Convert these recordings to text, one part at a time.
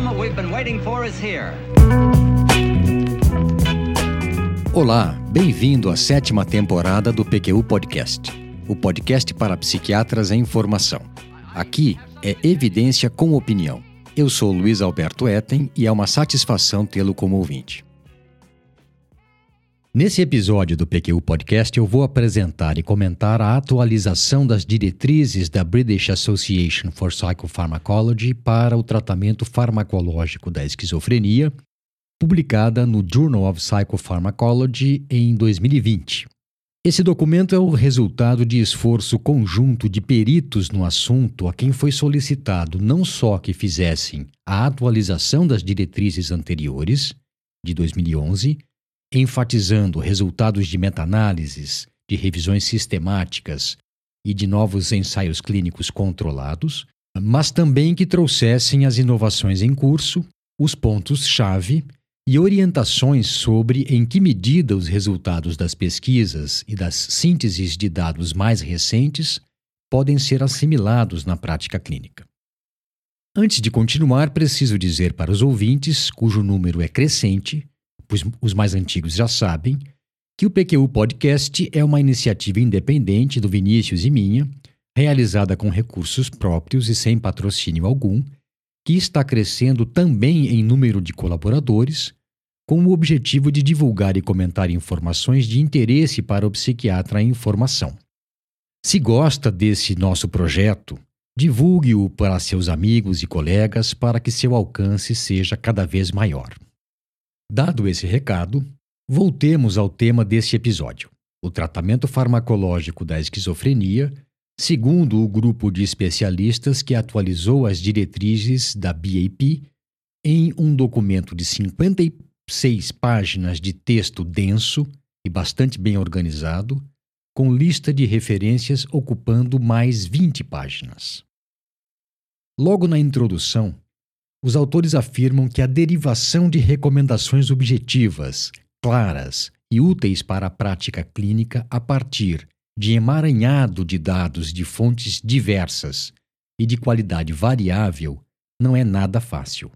moment we've been waiting for is here. Olá, bem-vindo à sétima temporada do PQU Podcast, o podcast para psiquiatras em formação. Aqui é evidência com opinião. Eu sou Luiz Alberto Etten e é uma satisfação tê-lo como ouvinte. Nesse episódio do PQU Podcast, eu vou apresentar e comentar a atualização das diretrizes da British Association for Psychopharmacology para o tratamento farmacológico da esquizofrenia, publicada no Journal of Psychopharmacology em 2020. Esse documento é o resultado de esforço conjunto de peritos no assunto a quem foi solicitado não só que fizessem a atualização das diretrizes anteriores, de 2011, enfatizando resultados de meta-análises, de revisões sistemáticas e de novos ensaios clínicos controlados, mas também que trouxessem as inovações em curso, os pontos-chave e orientações sobre em que medida os resultados das pesquisas e das sínteses de dados mais recentes podem ser assimilados na prática clínica. Antes de continuar, preciso dizer para os ouvintes, cujo número é crescente, pois os mais antigos já sabem, que o PQU Podcast é uma iniciativa independente do Vinícius e minha, realizada com recursos próprios e sem patrocínio algum, que está crescendo também em número de colaboradores, com o objetivo de divulgar e comentar informações de interesse para o psiquiatra em formação. Se gosta desse nosso projeto, divulgue-o para seus amigos e colegas para que seu alcance seja cada vez maior. Dado esse recado, voltemos ao tema desse episódio: o tratamento farmacológico da esquizofrenia, segundo o grupo de especialistas que atualizou as diretrizes da BAP em um documento de 56 páginas de texto denso e bastante bem organizado, com lista de referências ocupando mais 20 páginas. Logo na introdução, os autores afirmam que a derivação de recomendações objetivas, claras e úteis para a prática clínica a partir de emaranhado de dados de fontes diversas e de qualidade variável não é nada fácil.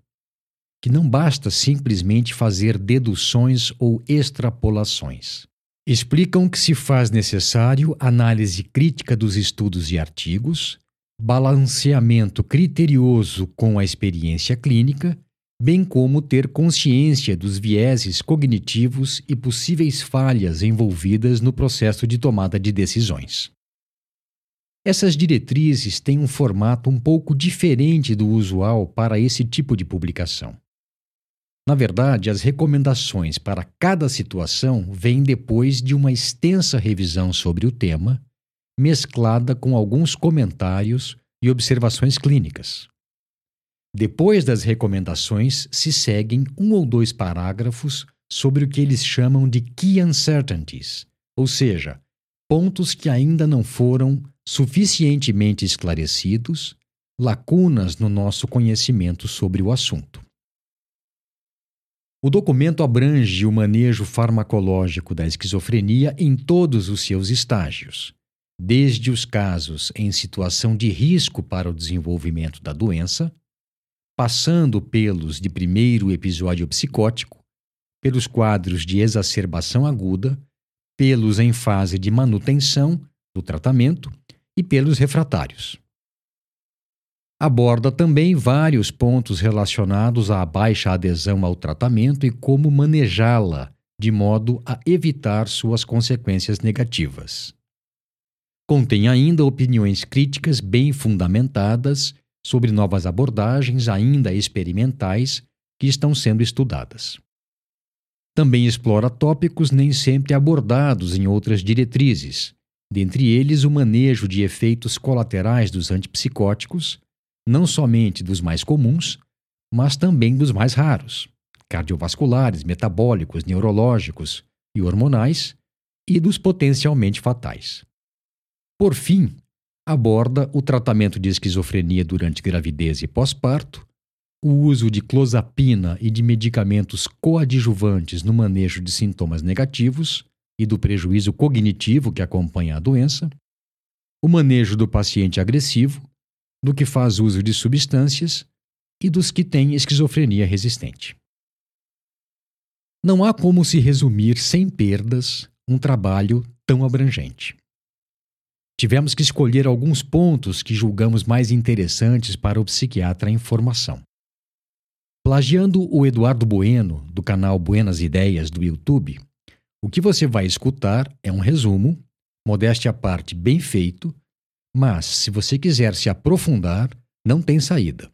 Que não basta simplesmente fazer deduções ou extrapolações. Explicam que se faz necessário análise crítica dos estudos e artigos, balanceamento criterioso com a experiência clínica, bem como ter consciência dos vieses cognitivos e possíveis falhas envolvidas no processo de tomada de decisões. Essas diretrizes têm um formato um pouco diferente do usual para esse tipo de publicação. Na verdade, as recomendações para cada situação vêm depois de uma extensa revisão sobre o tema mesclada com alguns comentários e observações clínicas. Depois das recomendações, se seguem um ou dois parágrafos sobre o que eles chamam de key uncertainties, ou seja, pontos que ainda não foram suficientemente esclarecidos, lacunas no nosso conhecimento sobre o assunto. O documento abrange o manejo farmacológico da esquizofrenia em todos os seus estágios, desde os casos em situação de risco para o desenvolvimento da doença, passando pelos de primeiro episódio psicótico, pelos quadros de exacerbação aguda, pelos em fase de manutenção do tratamento e pelos refratários. Aborda também vários pontos relacionados à baixa adesão ao tratamento e como manejá-la de modo a evitar suas consequências negativas. Contém ainda opiniões críticas bem fundamentadas sobre novas abordagens ainda experimentais que estão sendo estudadas. Também explora tópicos nem sempre abordados em outras diretrizes, dentre eles o manejo de efeitos colaterais dos antipsicóticos, não somente dos mais comuns, mas também dos mais raros, cardiovasculares, metabólicos, neurológicos e hormonais, e dos potencialmente fatais. Por fim, aborda o tratamento de esquizofrenia durante gravidez e pós-parto, o uso de clozapina e de medicamentos coadjuvantes no manejo de sintomas negativos e do prejuízo cognitivo que acompanha a doença, o manejo do paciente agressivo, do que faz uso de substâncias e dos que têm esquizofrenia resistente. Não há como se resumir sem perdas um trabalho tão abrangente. Tivemos que escolher alguns pontos que julgamos mais interessantes para o psiquiatra em formação. Plagiando o Eduardo Bueno, do canal Buenas Ideias do YouTube, o que você vai escutar é um resumo, modéstia à parte, bem feito, mas se você quiser se aprofundar, não tem saída.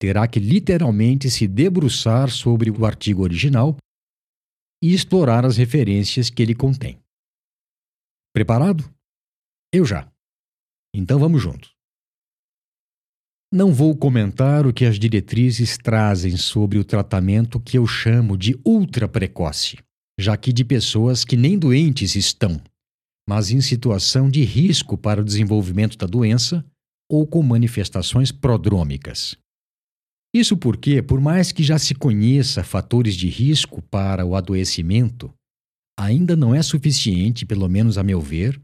Terá que literalmente se debruçar sobre o artigo original e explorar as referências que ele contém. Preparado? Eu já. Então vamos juntos. Não vou comentar o que as diretrizes trazem sobre o tratamento que eu chamo de ultra precoce, já que de pessoas que nem doentes estão, mas em situação de risco para o desenvolvimento da doença ou com manifestações prodrômicas. Isso porque, por mais que já se conheça fatores de risco para o adoecimento, ainda não é suficiente, pelo menos a meu ver,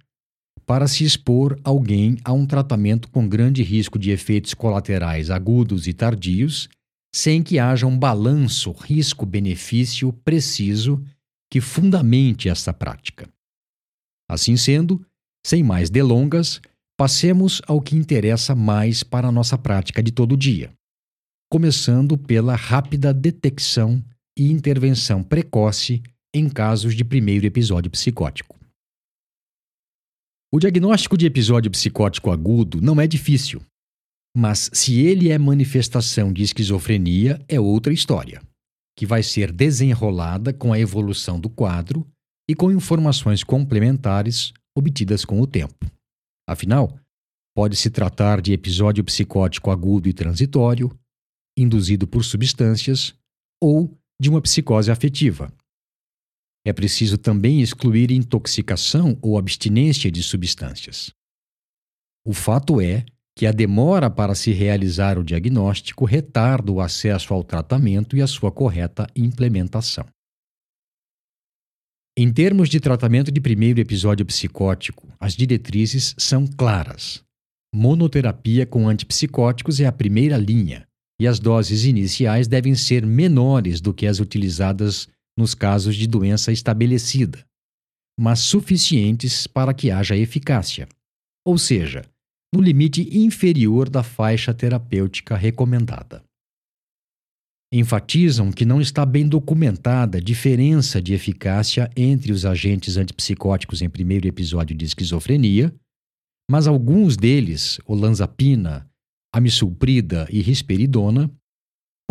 para se expor alguém a um tratamento com grande risco de efeitos colaterais agudos e tardios, sem que haja um balanço risco-benefício preciso que fundamente esta prática. Assim sendo, sem mais delongas, passemos ao que interessa mais para a nossa prática de todo dia, começando pela rápida detecção e intervenção precoce em casos de primeiro episódio psicótico. O diagnóstico de episódio psicótico agudo não é difícil, mas se ele é manifestação de esquizofrenia, é outra história, que vai ser desenrolada com a evolução do quadro e com informações complementares obtidas com o tempo. Afinal, pode se tratar de episódio psicótico agudo e transitório, induzido por substâncias, ou de uma psicose afetiva, é preciso também excluir intoxicação ou abstinência de substâncias. O fato é que a demora para se realizar o diagnóstico retarda o acesso ao tratamento e a sua correta implementação. Em termos de tratamento de primeiro episódio psicótico, as diretrizes são claras. Monoterapia com antipsicóticos é a primeira linha, e as doses iniciais devem ser menores do que as utilizadas nos casos de doença estabelecida, mas suficientes para que haja eficácia, ou seja, no limite inferior da faixa terapêutica recomendada. Enfatizam que não está bem documentada diferença de eficácia entre os agentes antipsicóticos em primeiro episódio de esquizofrenia, mas alguns deles, olanzapina, amisulprida e risperidona,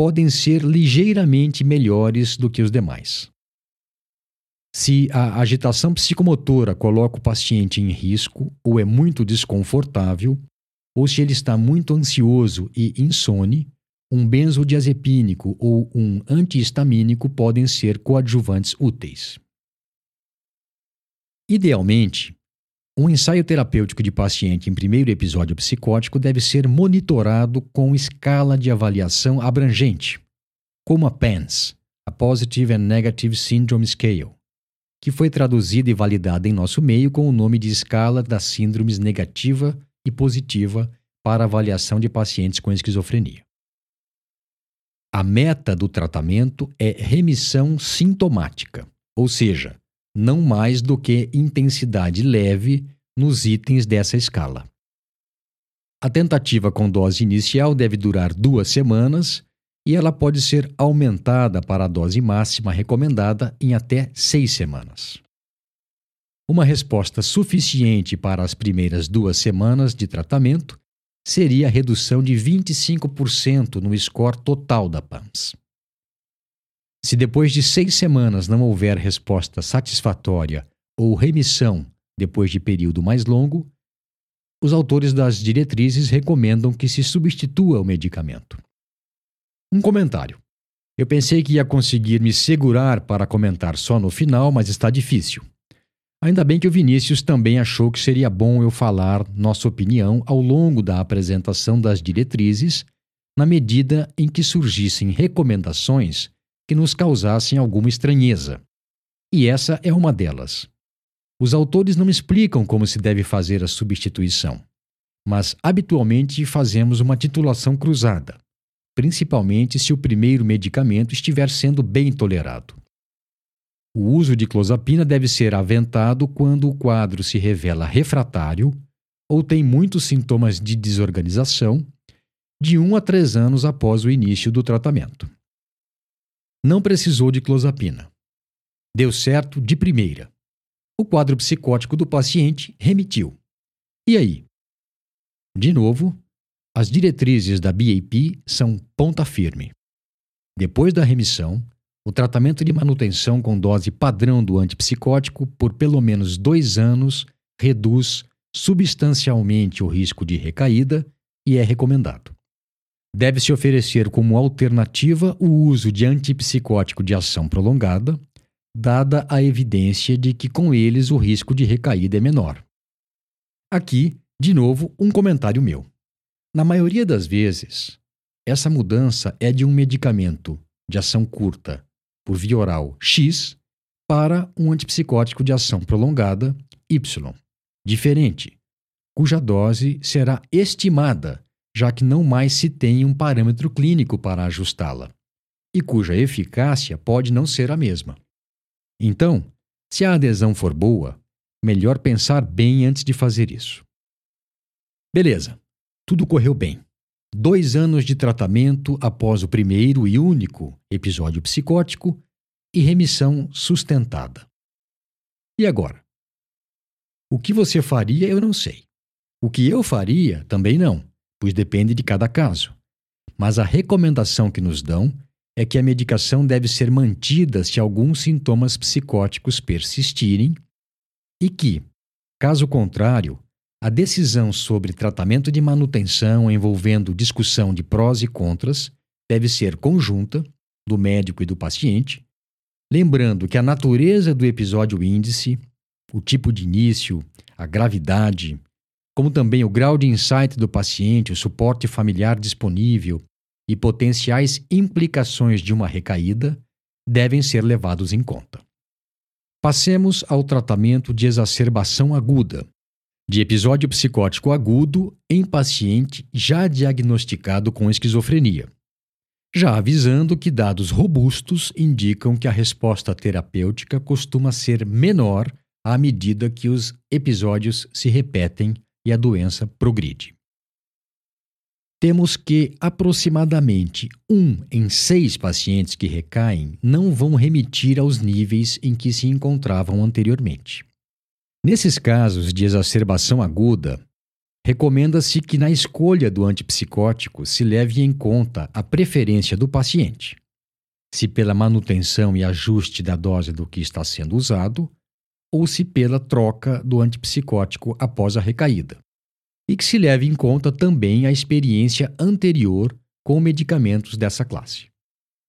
podem ser ligeiramente melhores do que os demais. Se a agitação psicomotora coloca o paciente em risco ou é muito desconfortável, ou se ele está muito ansioso e insone, um benzodiazepínico ou um antihistamínico podem ser coadjuvantes úteis. Idealmente, um ensaio terapêutico de paciente em primeiro episódio psicótico deve ser monitorado com escala de avaliação abrangente, como a PANSS, a Positive and Negative Syndrome Scale, que foi traduzida e validada em nosso meio com o nome de Escala das Síndromes Negativa e Positiva para avaliação de pacientes com esquizofrenia. A meta do tratamento é remissão sintomática, ou seja, não mais do que intensidade leve nos itens dessa escala. A tentativa com dose inicial deve durar duas semanas e ela pode ser aumentada para a dose máxima recomendada em até seis semanas. Uma resposta suficiente para as primeiras duas semanas de tratamento seria a redução de 25% no score total da PAMS. Se depois de seis semanas não houver resposta satisfatória ou remissão depois de período mais longo, os autores das diretrizes recomendam que se substitua o medicamento. Um comentário. Eu pensei que ia conseguir me segurar para comentar só no final, mas está difícil. Ainda bem que o Vinícius também achou que seria bom eu falar nossa opinião ao longo da apresentação das diretrizes, na medida em que surgissem recomendações que nos causassem alguma estranheza. E essa é uma delas. Os autores não explicam como se deve fazer a substituição, mas habitualmente fazemos uma titulação cruzada, principalmente se o primeiro medicamento estiver sendo bem tolerado. O uso de clozapina deve ser aventado quando o quadro se revela refratário ou tem muitos sintomas de desorganização, de 1 a 3 anos após o início do tratamento. Não precisou de clozapina. Deu certo de primeira. O quadro psicótico do paciente remitiu. E aí? De novo, as diretrizes da BAP são ponta firme. Depois da remissão, o tratamento de manutenção com dose padrão do antipsicótico por pelo menos dois anos reduz substancialmente o risco de recaída e é recomendado. Deve-se oferecer como alternativa o uso de antipsicótico de ação prolongada, dada a evidência de que com eles o risco de recaída é menor. Aqui, de novo, um comentário meu. Na maioria das vezes, essa mudança é de um medicamento de ação curta por via oral X para um antipsicótico de ação prolongada Y, diferente, cuja dose será estimada, já que não mais se tem um parâmetro clínico para ajustá-la, e cuja eficácia pode não ser a mesma. Então, se a adesão for boa, melhor pensar bem antes de fazer isso. Beleza, tudo correu bem. Dois anos de tratamento após o primeiro e único episódio psicótico e remissão sustentada. E agora? O que você faria, eu não sei. O que eu faria, também não, pois depende de cada caso. Mas a recomendação que nos dão é que a medicação deve ser mantida se alguns sintomas psicóticos persistirem e que, caso contrário, a decisão sobre tratamento de manutenção envolvendo discussão de prós e contras deve ser conjunta do médico e do paciente, lembrando que a natureza do episódio índice, o tipo de início, a gravidade, como também o grau de insight do paciente, o suporte familiar disponível e potenciais implicações de uma recaída devem ser levados em conta. Passemos ao tratamento de exacerbação aguda, de episódio psicótico agudo em paciente já diagnosticado com esquizofrenia, já avisando que dados robustos indicam que a resposta terapêutica costuma ser menor à medida que os episódios se repetem e a doença progride. Temos que aproximadamente um em seis pacientes que recaem não vão remitir aos níveis em que se encontravam anteriormente. Nesses casos de exacerbação aguda, recomenda-se que na escolha do antipsicótico se leve em conta a preferência do paciente, se pela manutenção e ajuste da dose do que está sendo usado, ou se pela troca do antipsicótico após a recaída, e que se leve em conta também a experiência anterior com medicamentos dessa classe.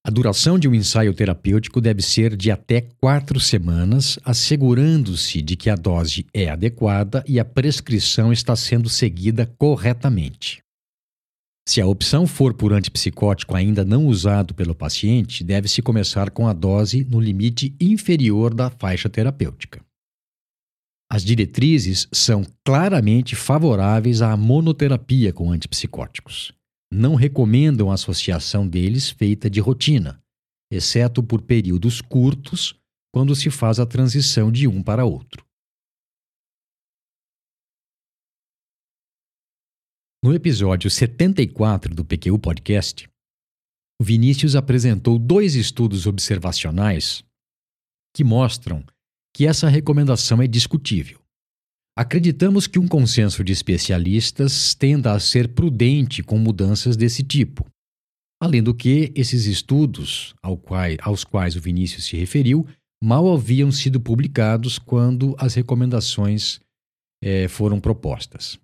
A duração de um ensaio terapêutico deve ser de até quatro semanas, assegurando-se de que a dose é adequada e a prescrição está sendo seguida corretamente. Se a opção for por antipsicótico ainda não usado pelo paciente, deve-se começar com a dose no limite inferior da faixa terapêutica. As diretrizes são claramente favoráveis à monoterapia com antipsicóticos não recomendam a associação deles feita de rotina, exceto por períodos curtos, quando se faz a transição de um para outro. No episódio 74 do PQ Podcast, Vinícius apresentou dois estudos observacionais que mostram que essa recomendação é discutível. Acreditamos que um consenso de especialistas tenda a ser prudente com mudanças desse tipo. Além do que, esses estudos, ao qual, aos quais o Vinícius se referiu, mal haviam sido publicados quando as recomendações eh, foram propostas.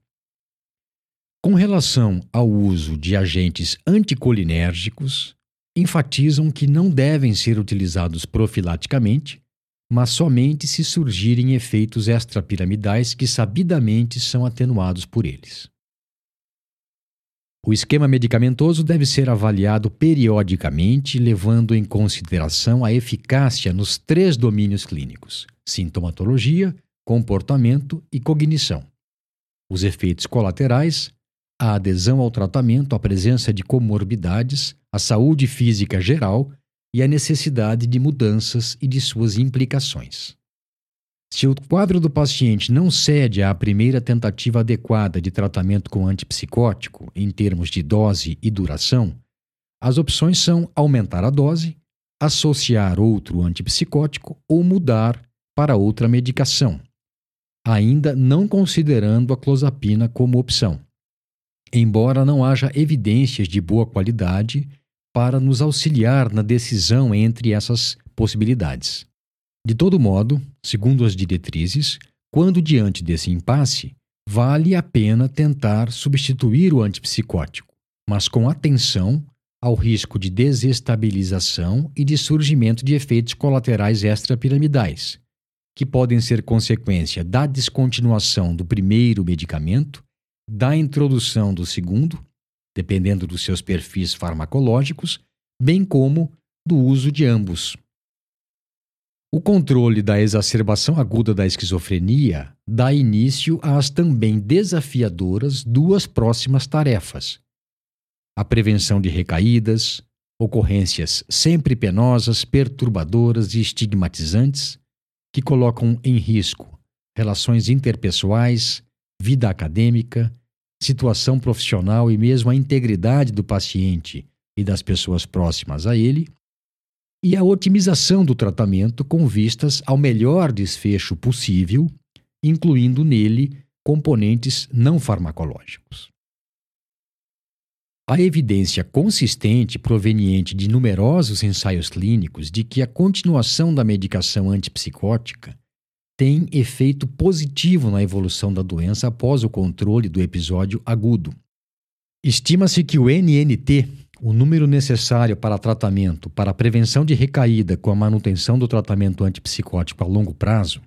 Com relação ao uso de agentes anticolinérgicos, enfatizam que não devem ser utilizados profilaticamente mas somente se surgirem efeitos extrapiramidais que sabidamente são atenuados por eles. O esquema medicamentoso deve ser avaliado periodicamente, levando em consideração a eficácia nos três domínios clínicos: sintomatologia, comportamento e cognição. Os efeitos colaterais, a adesão ao tratamento, a presença de comorbidades, a saúde física geral e a necessidade de mudanças e de suas implicações. Se o quadro do paciente não cede à primeira tentativa adequada de tratamento com antipsicótico, em termos de dose e duração, as opções são aumentar a dose, associar outro antipsicótico ou mudar para outra medicação, ainda não considerando a clozapina como opção embora não haja evidências de boa qualidade para nos auxiliar na decisão entre essas possibilidades. De todo modo, segundo as diretrizes, quando diante desse impasse, vale a pena tentar substituir o antipsicótico, mas com atenção ao risco de desestabilização e de surgimento de efeitos colaterais extrapiramidais, que podem ser consequência da descontinuação do primeiro medicamento da introdução do segundo, dependendo dos seus perfis farmacológicos, bem como do uso de ambos. O controle da exacerbação aguda da esquizofrenia dá início às também desafiadoras duas próximas tarefas: a prevenção de recaídas, ocorrências sempre penosas, perturbadoras e estigmatizantes que colocam em risco relações interpessoais, vida acadêmica, situação profissional e mesmo a integridade do paciente e das pessoas próximas a ele, e a otimização do tratamento com vistas ao melhor desfecho possível, incluindo nele componentes não farmacológicos. A evidência consistente proveniente de numerosos ensaios clínicos de que a continuação da medicação antipsicótica tem efeito positivo na evolução da doença após o controle do episódio agudo. Estima-se que o NNT, o número necessário para tratamento para prevenção de recaída com a manutenção do tratamento antipsicótico a longo prazo,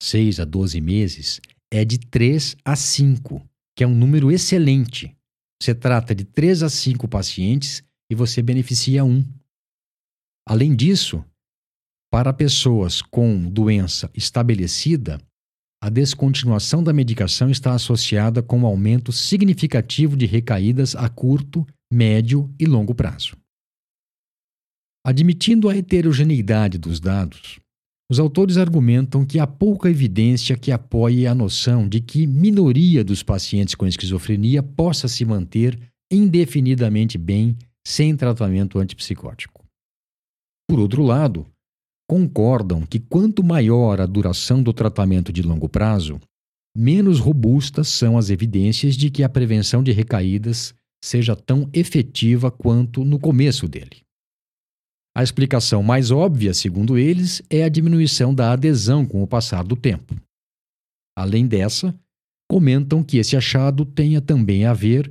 6 a 12 meses, é de 3 a 5, que é um número excelente. Você trata de 3 a 5 pacientes e você beneficia um. Além disso, para pessoas com doença estabelecida, a descontinuação da medicação está associada com um aumento significativo de recaídas a curto, médio e longo prazo. Admitindo a heterogeneidade dos dados, os autores argumentam que há pouca evidência que apoie a noção de que minoria dos pacientes com esquizofrenia possa se manter indefinidamente bem sem tratamento antipsicótico. Por outro lado, concordam que quanto maior a duração do tratamento de longo prazo, menos robustas são as evidências de que a prevenção de recaídas seja tão efetiva quanto no começo dele. A explicação mais óbvia, segundo eles, é a diminuição da adesão com o passar do tempo. Além dessa, comentam que esse achado tenha também a ver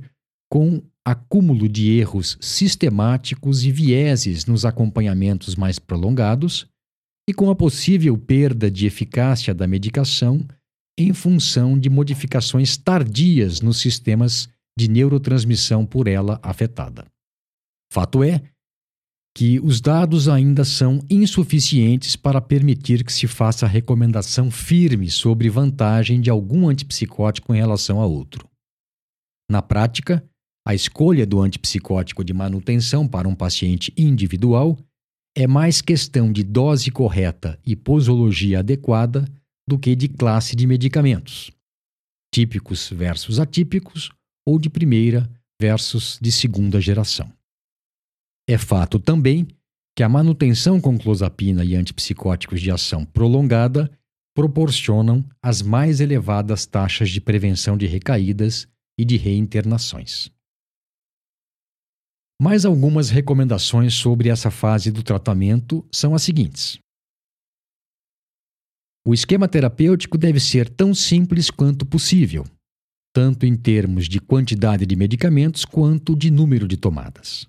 com acúmulo de erros sistemáticos e vieses nos acompanhamentos mais prolongados e com a possível perda de eficácia da medicação em função de modificações tardias nos sistemas de neurotransmissão por ela afetada. Fato é que os dados ainda são insuficientes para permitir que se faça recomendação firme sobre vantagem de algum antipsicótico em relação a outro. Na prática, a escolha do antipsicótico de manutenção para um paciente individual é mais questão de dose correta e posologia adequada do que de classe de medicamentos, típicos versus atípicos ou de primeira versus de segunda geração. É fato também que a manutenção com clozapina e antipsicóticos de ação prolongada proporcionam as mais elevadas taxas de prevenção de recaídas e de reinternações. Mais algumas recomendações sobre essa fase do tratamento são as seguintes. O esquema terapêutico deve ser tão simples quanto possível, tanto em termos de quantidade de medicamentos quanto de número de tomadas.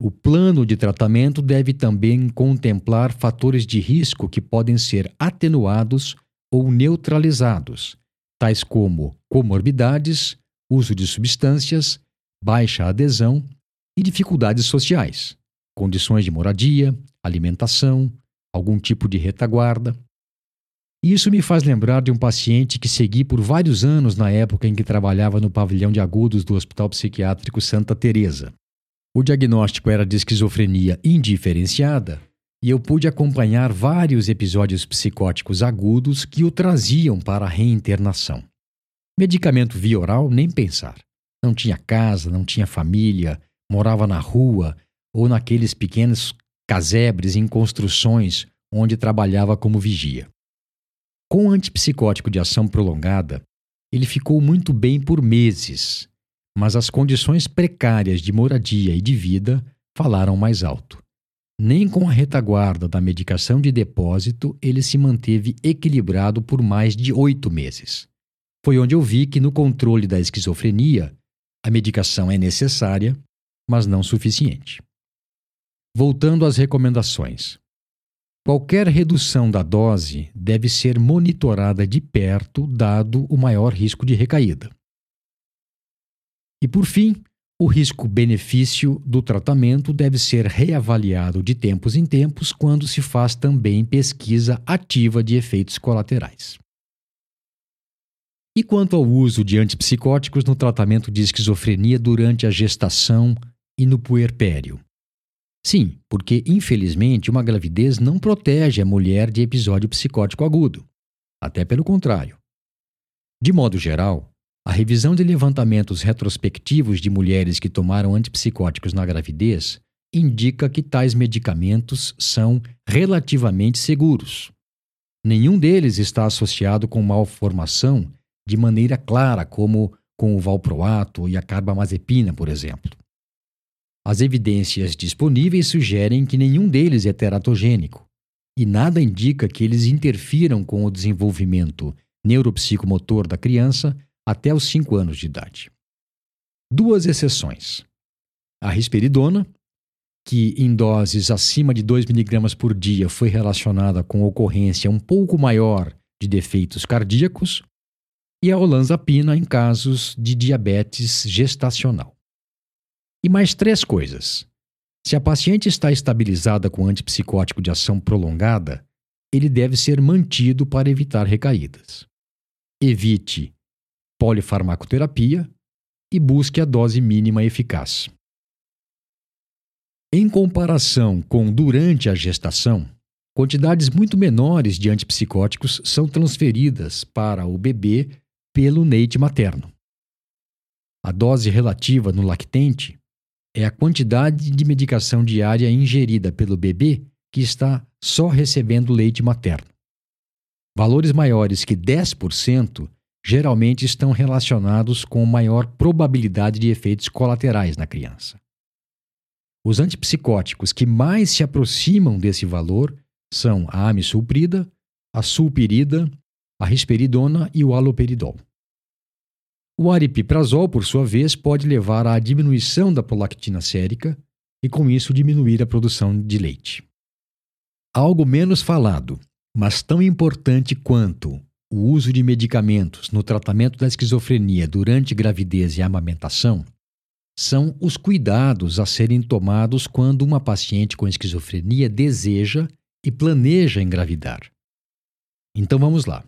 O plano de tratamento deve também contemplar fatores de risco que podem ser atenuados ou neutralizados, tais como comorbidades, uso de substâncias, baixa adesão e dificuldades sociais, condições de moradia, alimentação, algum tipo de retaguarda. Isso me faz lembrar de um paciente que segui por vários anos na época em que trabalhava no pavilhão de agudos do Hospital Psiquiátrico Santa Teresa. O diagnóstico era de esquizofrenia indiferenciada e eu pude acompanhar vários episódios psicóticos agudos que o traziam para a reinternação. Medicamento via oral, nem pensar. Não tinha casa, não tinha família, morava na rua ou naqueles pequenos casebres em construções onde trabalhava como vigia. Com o antipsicótico de ação prolongada, ele ficou muito bem por meses, mas as condições precárias de moradia e de vida falaram mais alto. Nem com a retaguarda da medicação de depósito ele se manteve equilibrado por mais de oito meses. Foi onde eu vi que no controle da esquizofrenia, a medicação é necessária, mas não suficiente. Voltando às recomendações. Qualquer redução da dose deve ser monitorada de perto, dado o maior risco de recaída. E por fim, o risco-benefício do tratamento deve ser reavaliado de tempos em tempos quando se faz também pesquisa ativa de efeitos colaterais. E quanto ao uso de antipsicóticos no tratamento de esquizofrenia durante a gestação e no puerpério? Sim, porque infelizmente uma gravidez não protege a mulher de episódio psicótico agudo. Até pelo contrário. De modo geral, a revisão de levantamentos retrospectivos de mulheres que tomaram antipsicóticos na gravidez indica que tais medicamentos são relativamente seguros. Nenhum deles está associado com malformação de maneira clara, como com o valproato e a carbamazepina, por exemplo. As evidências disponíveis sugerem que nenhum deles é teratogênico, e nada indica que eles interfiram com o desenvolvimento neuropsicomotor da criança até os 5 anos de idade. Duas exceções. A risperidona, que em doses acima de 2 mg por dia foi relacionada com ocorrência um pouco maior de defeitos cardíacos, e a olanzapina em casos de diabetes gestacional. E mais três coisas. Se a paciente está estabilizada com antipsicótico de ação prolongada, ele deve ser mantido para evitar recaídas. Evite polifarmacoterapia e busque a dose mínima eficaz. Em comparação com durante a gestação, quantidades muito menores de antipsicóticos são transferidas para o bebê pelo leite materno. A dose relativa no lactente é a quantidade de medicação diária ingerida pelo bebê que está só recebendo leite materno. Valores maiores que 10% geralmente estão relacionados com maior probabilidade de efeitos colaterais na criança. Os antipsicóticos que mais se aproximam desse valor são a amisulprida, a sulpirida a risperidona e o aloperidol. O aripiprazol, por sua vez, pode levar à diminuição da prolactina sérica e, com isso, diminuir a produção de leite. Algo menos falado, mas tão importante quanto o uso de medicamentos no tratamento da esquizofrenia durante gravidez e amamentação são os cuidados a serem tomados quando uma paciente com esquizofrenia deseja e planeja engravidar. Então vamos lá.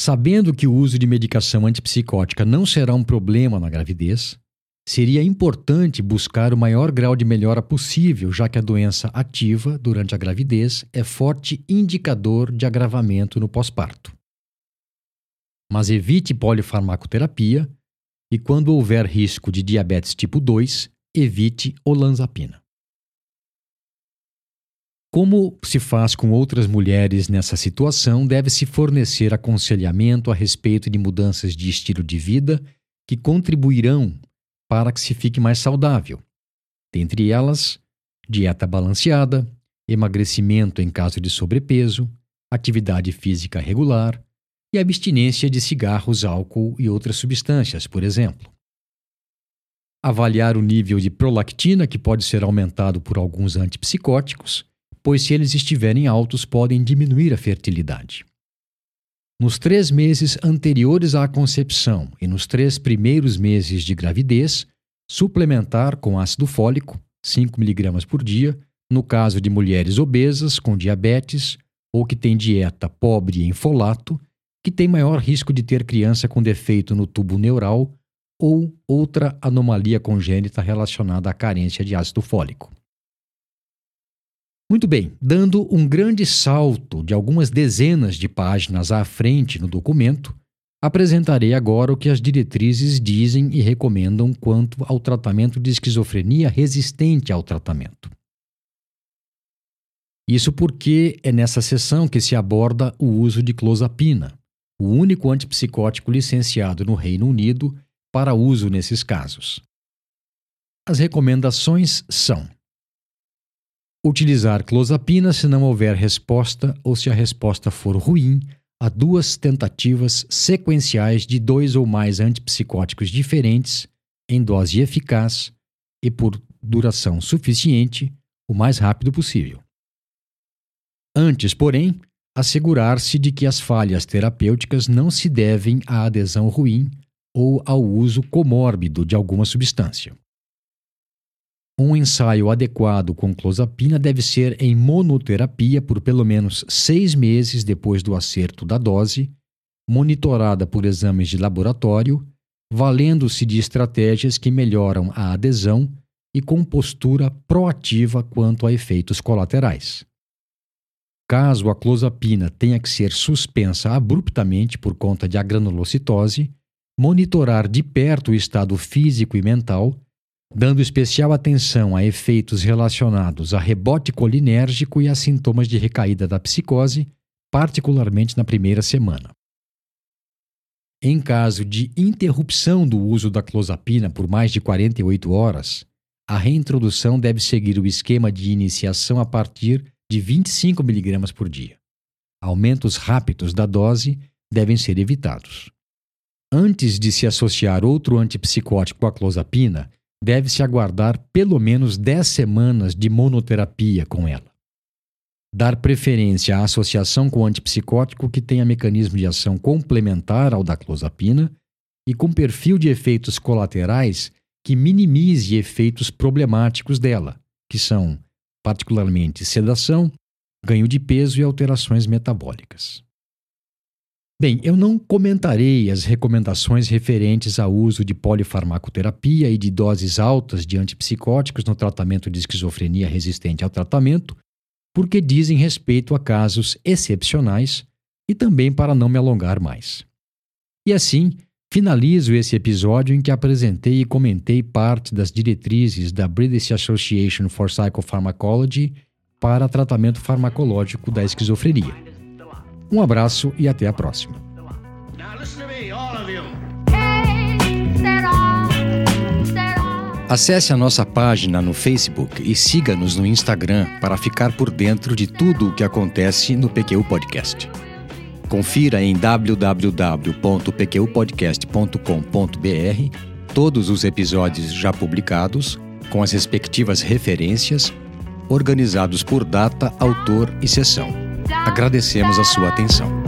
Sabendo que o uso de medicação antipsicótica não será um problema na gravidez, seria importante buscar o maior grau de melhora possível, já que a doença ativa durante a gravidez é forte indicador de agravamento no pós-parto. Mas evite polifarmacoterapia e, quando houver risco de diabetes tipo 2, evite olanzapina. Como se faz com outras mulheres nessa situação, deve-se fornecer aconselhamento a respeito de mudanças de estilo de vida que contribuirão para que se fique mais saudável. Dentre elas, dieta balanceada, emagrecimento em caso de sobrepeso, atividade física regular e abstinência de cigarros, álcool e outras substâncias, por exemplo. Avaliar o nível de prolactina, que pode ser aumentado por alguns antipsicóticos pois se eles estiverem altos podem diminuir a fertilidade. Nos três meses anteriores à concepção e nos três primeiros meses de gravidez, suplementar com ácido fólico, 5 mg por dia, no caso de mulheres obesas com diabetes ou que tem dieta pobre em folato, que tem maior risco de ter criança com defeito no tubo neural ou outra anomalia congênita relacionada à carência de ácido fólico. Muito bem, dando um grande salto de algumas dezenas de páginas à frente no documento, apresentarei agora o que as diretrizes dizem e recomendam quanto ao tratamento de esquizofrenia resistente ao tratamento. Isso porque é nessa sessão que se aborda o uso de clozapina, o único antipsicótico licenciado no Reino Unido para uso nesses casos. As recomendações são: utilizar clozapina se não houver resposta ou se a resposta for ruim a duas tentativas sequenciais de dois ou mais antipsicóticos diferentes em dose eficaz e por duração suficiente o mais rápido possível. Antes, porém, assegurar-se de que as falhas terapêuticas não se devem à adesão ruim ou ao uso comórbido de alguma substância. Um ensaio adequado com clozapina deve ser em monoterapia por pelo menos seis meses depois do acerto da dose, monitorada por exames de laboratório, valendo-se de estratégias que melhoram a adesão e com postura proativa quanto a efeitos colaterais. Caso a clozapina tenha que ser suspensa abruptamente por conta de agranulocitose, monitorar de perto o estado físico e mental, dando especial atenção a efeitos relacionados a rebote colinérgico e a sintomas de recaída da psicose, particularmente na primeira semana. Em caso de interrupção do uso da clozapina por mais de 48 horas, a reintrodução deve seguir o esquema de iniciação a partir de 25 mg por dia. Aumentos rápidos da dose devem ser evitados. Antes de se associar outro antipsicótico à clozapina, deve-se aguardar pelo menos 10 semanas de monoterapia com ela. Dar preferência à associação com antipsicótico que tenha mecanismo de ação complementar ao da clozapina e com perfil de efeitos colaterais que minimize efeitos problemáticos dela, que são particularmente sedação, ganho de peso e alterações metabólicas. Bem, eu não comentarei as recomendações referentes ao uso de polifarmacoterapia e de doses altas de antipsicóticos no tratamento de esquizofrenia resistente ao tratamento, porque dizem respeito a casos excepcionais e também para não me alongar mais. E assim, Finalizo esse episódio em que apresentei e comentei parte das diretrizes da British Association for Psychopharmacology para tratamento farmacológico da esquizofrenia. Um abraço e até a próxima. Acesse a nossa página no Facebook e siga-nos no Instagram para ficar por dentro de tudo o que acontece no PQ Podcast. Confira em www.pqpodcast.com.br todos os episódios já publicados, com as respectivas referências, organizados por data, autor e sessão. Agradecemos a sua atenção.